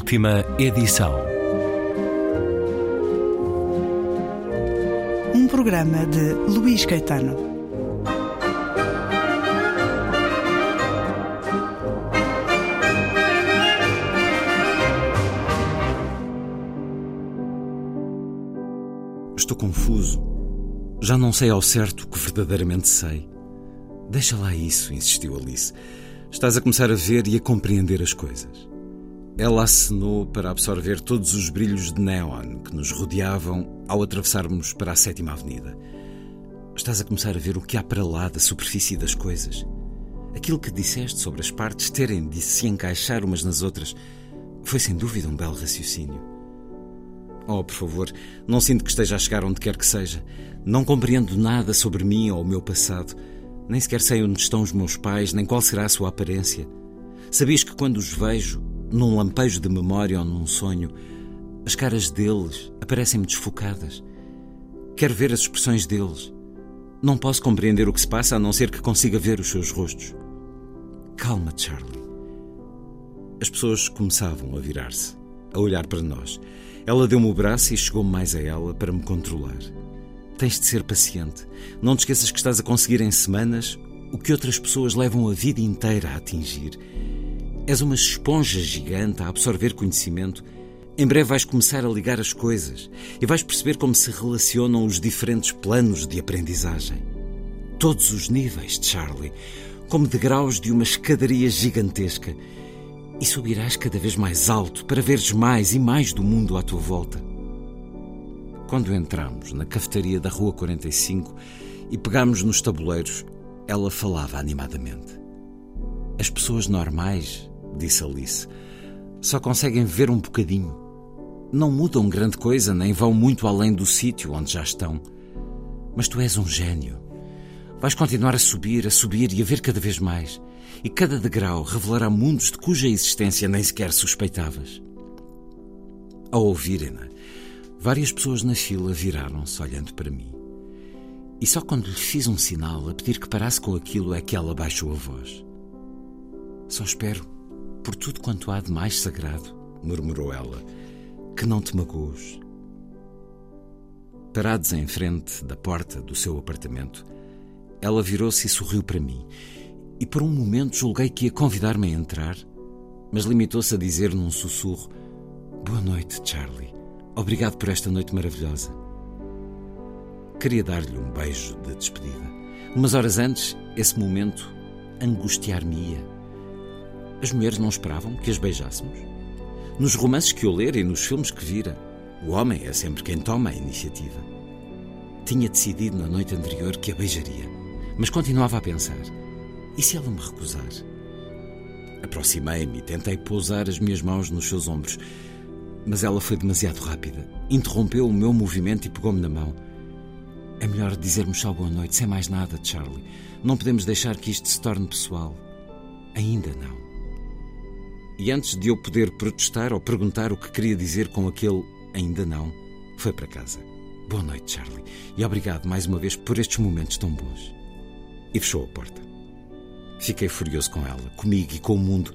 Última edição. Um programa de Luís Caetano. Estou confuso. Já não sei ao certo o que verdadeiramente sei. Deixa lá isso, insistiu Alice. Estás a começar a ver e a compreender as coisas. Ela acenou para absorver todos os brilhos de neon que nos rodeavam ao atravessarmos para a sétima avenida. Estás a começar a ver o que há para lá da superfície das coisas. Aquilo que disseste sobre as partes terem de se encaixar umas nas outras foi sem dúvida um belo raciocínio. Oh, por favor, não sinto que esteja a chegar onde quer que seja. Não compreendo nada sobre mim ou o meu passado. Nem sequer sei onde estão os meus pais, nem qual será a sua aparência. Sabias que quando os vejo, num lampejo de memória ou num sonho, as caras deles aparecem-me desfocadas. Quero ver as expressões deles. Não posso compreender o que se passa a não ser que consiga ver os seus rostos. Calma, Charlie. As pessoas começavam a virar-se, a olhar para nós. Ela deu-me o braço e chegou mais a ela para me controlar. Tens de ser paciente. Não te esqueças que estás a conseguir em semanas o que outras pessoas levam a vida inteira a atingir. És uma esponja gigante a absorver conhecimento. Em breve vais começar a ligar as coisas e vais perceber como se relacionam os diferentes planos de aprendizagem. Todos os níveis, Charlie, como degraus de uma escadaria gigantesca. E subirás cada vez mais alto para veres mais e mais do mundo à tua volta. Quando entramos na cafetaria da Rua 45 e pegámos nos tabuleiros, ela falava animadamente. As pessoas normais disse Alice. Só conseguem ver um bocadinho. Não mudam grande coisa, nem vão muito além do sítio onde já estão. Mas tu és um gênio. Vais continuar a subir, a subir e a ver cada vez mais. E cada degrau revelará mundos de cuja existência nem sequer suspeitavas. Ao ouvirem-na, várias pessoas na fila viraram-se olhando para mim. E só quando lhe fiz um sinal a pedir que parasse com aquilo é que ela baixou a voz. Só espero por tudo quanto há de mais sagrado, murmurou ela, que não te magoes. Parados em frente da porta do seu apartamento, ela virou-se e sorriu para mim, e por um momento julguei que ia convidar-me a entrar, mas limitou-se a dizer num sussurro: Boa noite, Charlie. Obrigado por esta noite maravilhosa. Queria dar-lhe um beijo de despedida. Umas horas antes, esse momento angustiar-me-ia as mulheres não esperavam que as beijássemos? Nos romances que eu ler e nos filmes que vira, o homem é sempre quem toma a iniciativa. Tinha decidido na noite anterior que a beijaria, mas continuava a pensar: e se ela me recusar? Aproximei-me e tentei pousar as minhas mãos nos seus ombros, mas ela foi demasiado rápida. Interrompeu o meu movimento e pegou-me na mão. É melhor dizermos só boa noite, sem mais nada, Charlie. Não podemos deixar que isto se torne pessoal. Ainda não. E antes de eu poder protestar ou perguntar o que queria dizer com aquele ainda não, foi para casa. Boa noite, Charlie, e obrigado mais uma vez por estes momentos tão bons. E fechou a porta. Fiquei furioso com ela, comigo e com o mundo,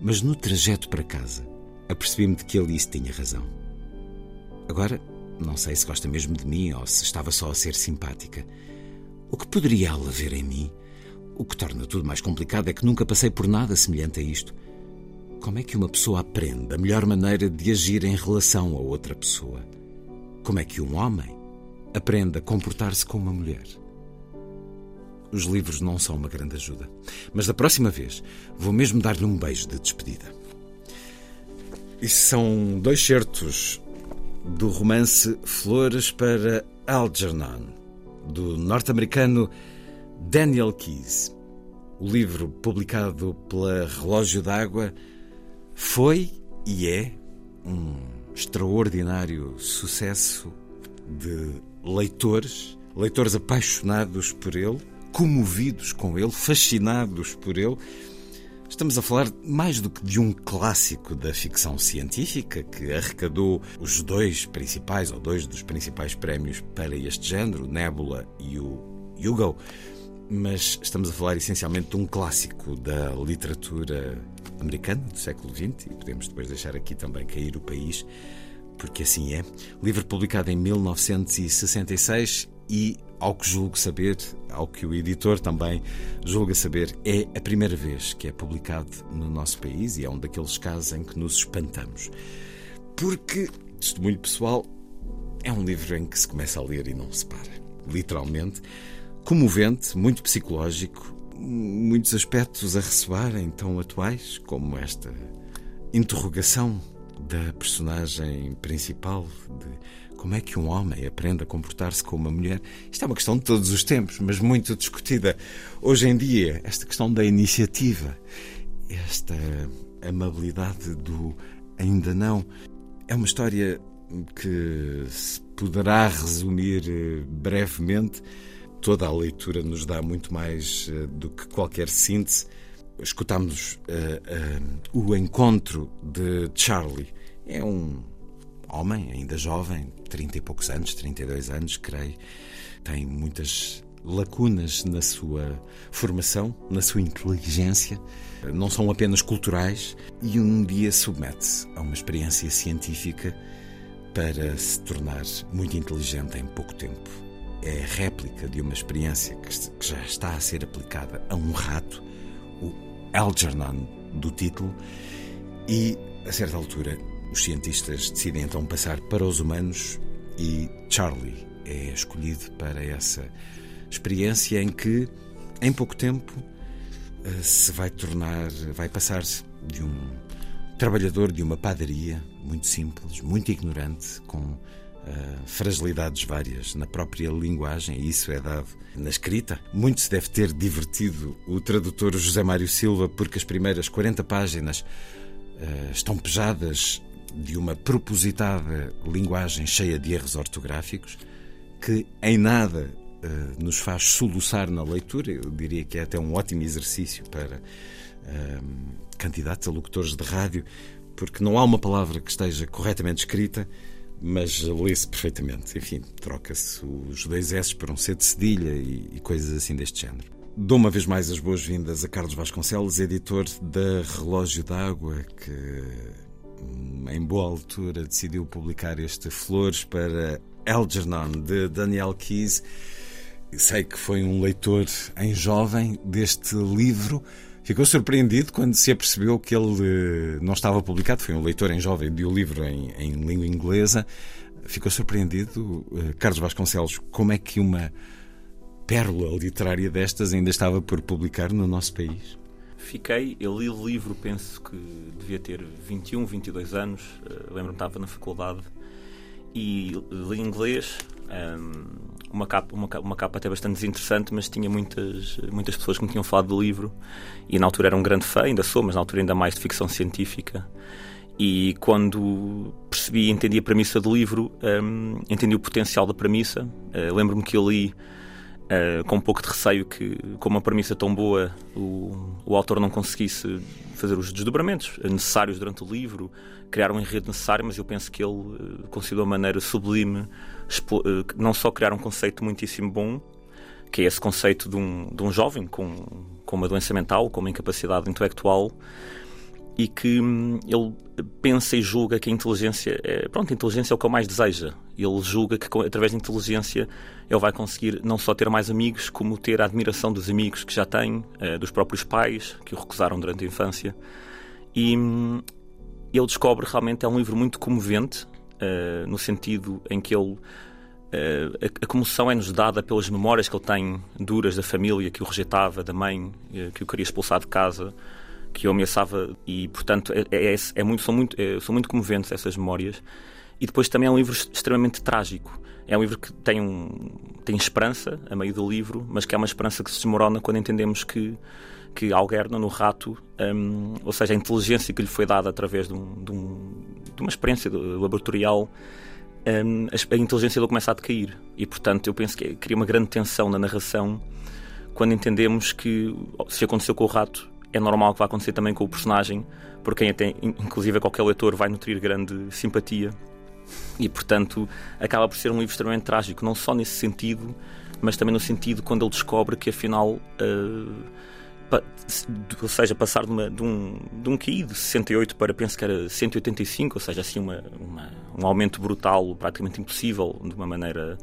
mas no trajeto para casa apercebi-me de que Alice tinha razão. Agora, não sei se gosta mesmo de mim ou se estava só a ser simpática. O que poderia ela ver em mim? O que torna tudo mais complicado é que nunca passei por nada semelhante a isto. Como é que uma pessoa aprende a melhor maneira de agir em relação a outra pessoa? Como é que um homem aprende a comportar-se com uma mulher? Os livros não são uma grande ajuda, mas da próxima vez vou mesmo dar-lhe um beijo de despedida. E são dois certos do romance Flores para Algernon, do norte-americano Daniel Keyes. O livro, publicado pela Relógio d'Água, foi e é um extraordinário sucesso de leitores, leitores apaixonados por ele, comovidos com ele, fascinados por ele. Estamos a falar mais do que de um clássico da ficção científica que arrecadou os dois principais, ou dois dos principais prémios para este género, Nebula e o Hugo. Mas estamos a falar essencialmente de um clássico da literatura americana do século XX e podemos depois deixar aqui também cair o país, porque assim é. Livro publicado em 1966 e, ao que julgo saber, ao que o editor também julga saber, é a primeira vez que é publicado no nosso país e é um daqueles casos em que nos espantamos. Porque, testemunho pessoal, é um livro em que se começa a ler e não se para. Literalmente comovente, muito psicológico, muitos aspectos a ressoarem tão atuais como esta interrogação da personagem principal de como é que um homem aprende a comportar-se com uma mulher. Isto é uma questão de todos os tempos, mas muito discutida hoje em dia. Esta questão da iniciativa, esta amabilidade do ainda não. É uma história que se poderá resumir eh, brevemente toda a leitura nos dá muito mais uh, do que qualquer síntese. Escutamos uh, uh, o encontro de Charlie. É um homem, ainda jovem, 30 e poucos anos, 32 anos, creio. Tem muitas lacunas na sua formação, na sua inteligência, não são apenas culturais, e um dia submete-se a uma experiência científica para se tornar muito inteligente em pouco tempo é a réplica de uma experiência que já está a ser aplicada a um rato, o Algernon do título, e a certa altura os cientistas decidem então passar para os humanos e Charlie é escolhido para essa experiência em que, em pouco tempo, eh, se vai tornar, vai passar-se de um trabalhador de uma padaria muito simples, muito ignorante, com Uh, fragilidades várias na própria linguagem, e isso é dado na escrita. Muito se deve ter divertido o tradutor José Mário Silva, porque as primeiras 40 páginas uh, estão pejadas de uma propositada linguagem cheia de erros ortográficos, que em nada uh, nos faz soluçar na leitura. Eu diria que é até um ótimo exercício para candidatos a locutores de rádio, porque não há uma palavra que esteja corretamente escrita mas lê-se perfeitamente. Enfim, troca-se os dois S por um C de cedilha e, e coisas assim deste género. Dou uma vez mais as boas-vindas a Carlos Vasconcelos, editor da Relógio d'Água, que em boa altura decidiu publicar este Flores para Algernon, de Daniel Keyes. Sei que foi um leitor em jovem deste livro Ficou surpreendido quando se apercebeu que ele eh, não estava publicado. Foi um leitor em jovem de um livro em, em língua inglesa. Ficou surpreendido, eh, Carlos Vasconcelos, como é que uma pérola literária destas ainda estava por publicar no nosso país? Fiquei, eu li o livro, penso que devia ter 21, 22 anos. Eh, lembro-me que estava na faculdade e li inglês. Um, uma capa, uma, uma capa até bastante desinteressante, mas tinha muitas, muitas pessoas que me tinham falado do livro e na altura era um grande fã, ainda sou, mas na altura ainda mais de ficção científica. E quando percebi e entendi a premissa do livro, um, entendi o potencial da premissa. Uh, Lembro-me que eu li uh, com um pouco de receio que, com uma premissa tão boa, o, o autor não conseguisse fazer os desdobramentos necessários durante o livro, criar um enredo necessário, mas eu penso que ele uh, conseguiu uma maneira sublime uh, não só criar um conceito muitíssimo bom, que é esse conceito de um, de um jovem com, com uma doença mental, com uma incapacidade intelectual, e que hum, ele pensa e julga que a inteligência é, pronto, a inteligência é o que ele mais deseja. Ele julga que através da inteligência ele vai conseguir não só ter mais amigos, como ter a admiração dos amigos que já tem, eh, dos próprios pais que o recusaram durante a infância. E hum, ele descobre realmente é um livro muito comovente, uh, no sentido em que ele Uh, a, a, comoção é-nos dada pelas memórias que ele tem duras da família que o rejeitava, da mãe que o queria expulsar de casa, que o ameaçava e, portanto, é, é, é, é muito, são, muito, é, são muito comoventes essas memórias. E depois também é um livro extremamente trágico. É um livro que tem, um, tem esperança a meio do livro, mas que é uma esperança que se desmorona quando entendemos que, que Algernon, no rato, um, ou seja, a inteligência que lhe foi dada através de, um, de, de uma experiência laboratorial, um, a, a, inteligência dele começa a decair. E, portanto, eu penso que cria uma grande tensão na narração quando entendemos que, se aconteceu com o rato, é normal que vá acontecer também com o personagem, por quem até, inclusive, qualquer leitor vai nutrir grande simpatia. E, portanto, acaba por ser um livro extremamente trágico, não só nesse sentido, mas também no sentido quando ele descobre que afinal. Uh, ou seja, passar de, uma, de, um, de um QI de 68 para penso que era 185, ou seja, assim uma, uma um aumento brutal, praticamente impossível, de uma maneira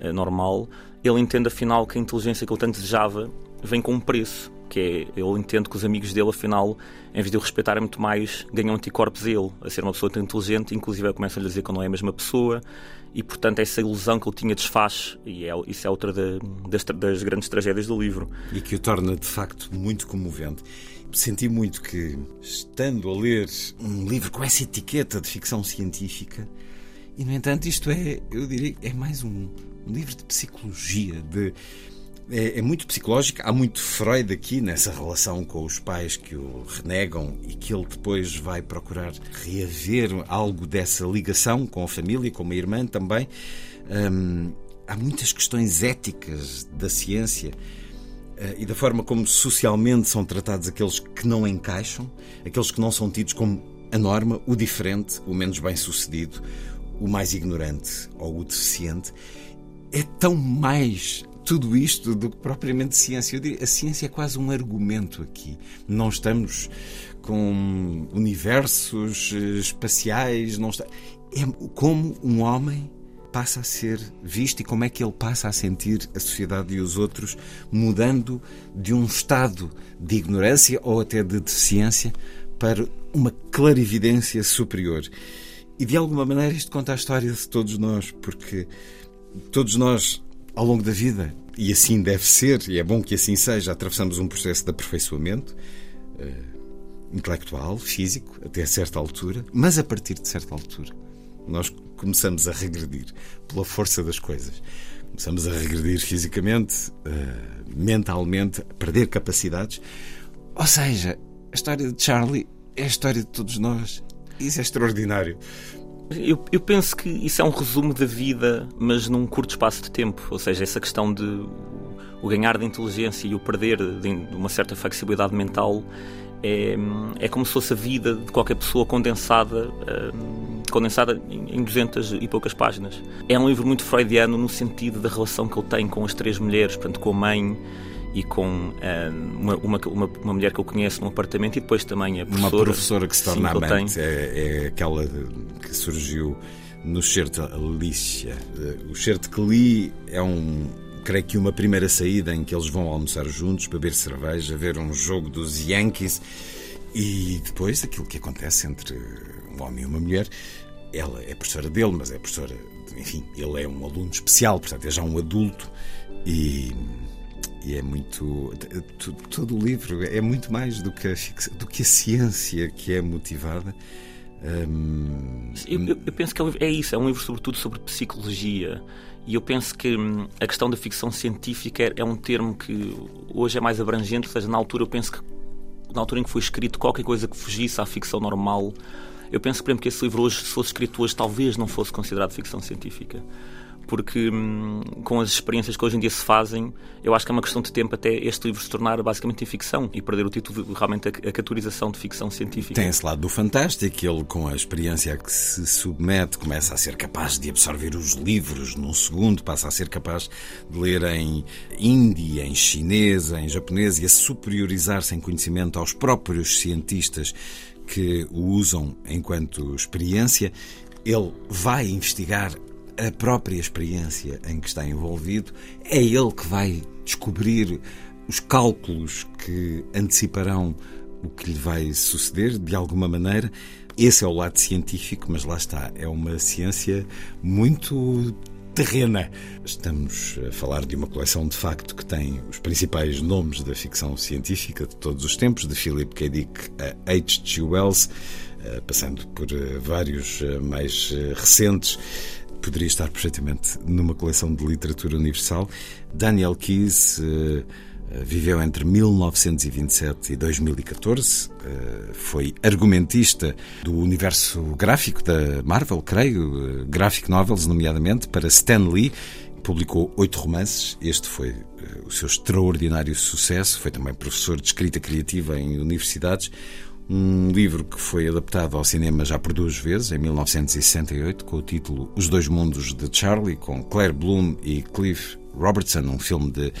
uh, normal, ele entende afinal que a inteligência que ele tanto desejava vem com um preço que é, ele entende que os amigos dele, afinal, em vez de o respeitarem muito mais, ganham anticorpos a ele, a ser uma pessoa tão inteligente, inclusive começam a dizer que não é a mesma pessoa, e portanto essa ilusão que ele tinha desfaz, e é, isso é outra da, das, das grandes tragédias do livro. E que o torna, de facto, muito comovente. Senti muito que, estando a ler um livro com essa etiqueta de ficção científica, e no entanto isto é, eu diria, é mais um, um livro de psicologia, de é, é, muito psicológica. Há muito Freud aqui nessa relação com os pais que o renegam e que ele depois vai procurar reaver algo dessa ligação com a família, com a irmã também. Hum, há muitas questões éticas da ciência uh, e da forma como socialmente são tratados aqueles que não encaixam, aqueles que não são tidos como a norma, o diferente, o menos bem-sucedido, o mais ignorante ou o deficiente. É tão mais tudo isto do que propriamente ciência. Diria, a ciência é quase um argumento aqui. Não estamos com universos eh, espaciais, não está... é como um homem passa a ser visto e como é que ele passa a sentir a sociedade e os outros, mudando de um estado de ignorância ou até de deficiência para uma clarividência superior. E de alguma maneira isto conta a história de todos nós, porque todos nós ao longo da vida, e assim deve ser, e é bom que assim seja, atravessamos um processo de aperfeiçoamento uh, intelectual, físico, até certa altura, mas a partir de certa altura nós começamos a regredir pela força das coisas. Começamos a regredir fisicamente, uh, mentalmente, a perder capacidades. Ou seja, a história de Charlie é a história de todos nós. Isso é extraordinário. Eu, eu, penso que isso é um resumo da vida, mas num curto espaço de tempo. Ou seja, essa questão de o ganhar de inteligência e o perder de uma certa flexibilidade mental é, é como se fosse a vida de qualquer pessoa condensada, um, condensada em 200 e poucas páginas. É um livro muito freudiano no sentido da relação que ele tem com as três mulheres, portanto, com a mãe, e com uh, uma, uma, uma, uma, mulher que eu conheço num apartamento e depois também a professora. Uma professora que se torna sim, amante, é, é, aquela que surgiu no certo Alicia. Eh, o certo que li é um, creio que uma primeira saída em que eles vão almoçar juntos, beber cerveja, ver um jogo dos Yankees e depois aquilo que acontece entre um homem e uma mulher. Ela é professora dele, mas é professora, enfim, ele é um aluno especial, portanto é já um adulto e e é muito. Todo o livro é muito mais do que a, do que a ciência que é motivada. Hum... Eu, eu, penso que é, é isso, é um livro sobretudo sobre psicologia. E eu penso que hum, a questão da ficção científica é, é um termo que hoje é mais abrangente, ou seja, na altura eu penso que na altura em que foi escrito qualquer coisa que fugisse à ficção normal, eu penso, por exemplo, que esse livro hoje, se fosse escrito hoje, talvez não fosse considerado ficção científica porque hum, com as experiências que hoje em dia se fazem, eu acho que é uma questão de tempo até este livro se tornar basicamente em ficção e perder o título de realmente a, a categorização de ficção científica. Tem esse lado do fantástico, ele com a experiência a que se submete começa a ser capaz de absorver os livros num segundo, passa a ser capaz de ler em hindi, em chinês, em japonês e a superiorizar-se em conhecimento aos próprios cientistas que o usam enquanto experiência. Ele vai investigar a própria experiência em que está envolvido, é ele que vai descobrir os cálculos que anteciparão o que lhe vai suceder, de alguma maneira. Esse é o lado científico, mas lá está, é uma ciência muito terrena. Estamos a falar de uma coleção de facto que tem os principais nomes da ficção científica de todos os tempos, de Philip K. Dick a H.G. Wells, eh, passando por eh, vários eh, mais recentes poderia estar perfeitamente numa coleção de literatura universal. Daniel Keyes uh, viveu entre 1927 e 2014, uh, eh, foi argumentista do universo gráfico da Marvel, creio, graphic novels, nomeadamente, para Stan Lee. Publicou oito romances, este foi o seu extraordinário sucesso. Foi também professor de escrita criativa em universidades Um livro que foi adaptado ao cinema já por duas vezes, em 1968, com o título Os Dois Mundos de Charlie, com Claire Bloom e Cliff Robertson, um filme de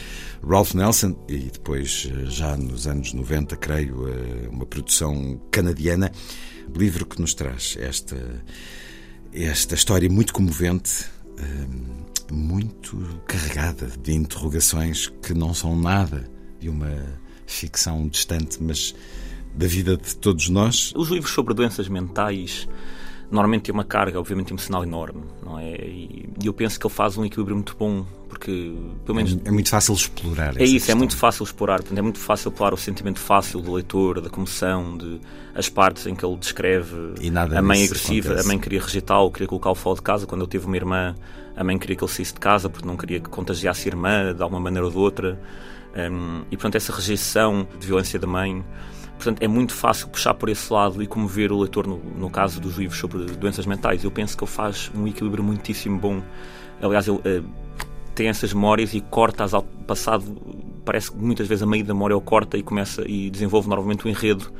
Ralph Nelson, e depois, já nos anos 90, creio, eh, uma produção canadiana. Livro que nos traz esta, esta história muito comovente, eh, muito carregada de interrogações que não são nada de uma ficção distante, mas da vida de todos nós. Os livros sobre doenças mentais normalmente têm uma carga, obviamente, emocional enorme, não é? E eu penso que ele faz um equilíbrio muito bom, porque, pelo menos. É, é muito fácil explorar. É isso, questão. é muito fácil explorar. Portanto, é muito fácil explorar o sentimento fácil do leitor, da comoção, de as partes em que ele descreve a mãe agressiva. Acontece. A mãe queria rejeitá-lo, queria colocá-lo fora de casa. Quando eu tive uma irmã, a mãe queria que ele saísse de casa porque não queria que contagiasse a irmã de alguma maneira ou de outra. Um, e, portanto, essa rejeição de violência da mãe Portanto, é muito fácil puxar por esse lado e comover o leitor no, no caso dos livros sobre doenças mentais. Eu penso que ele faz um equilíbrio muitíssimo bom. Aliás, ele uh, tem essas memórias e corta-as ao passado. Parece que muitas vezes a meio da memória ele corta e começa e desenvolve novamente o enredo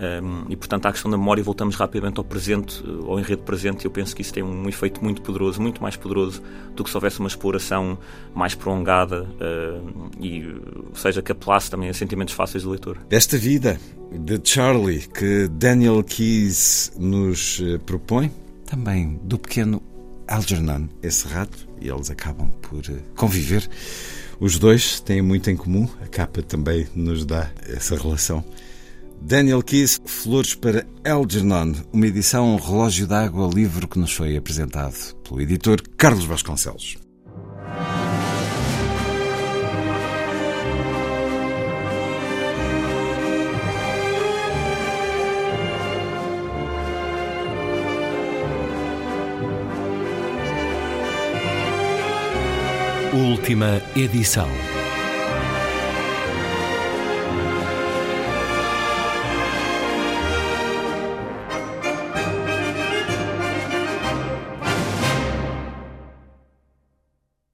um, e portanto, à questão da memória, voltamos rapidamente ao presente, ao enredo presente. Eu penso que isso tem um efeito muito poderoso, muito mais poderoso do que se houvesse uma exploração mais prolongada uh, e, seja, que apelasse também a sentimentos fáceis do leitor. Esta vida de Charlie que Daniel Keyes nos eh, propõe, também do pequeno Algernon, esse rato, e eles acabam por eh, conviver. Os dois têm muito em comum, a capa também nos dá essa relação. Daniel Keys, Flores para Algernon, uma edição Relógio d'Água, livro que nos foi apresentado pelo editor Carlos Vasconcelos. Última edição.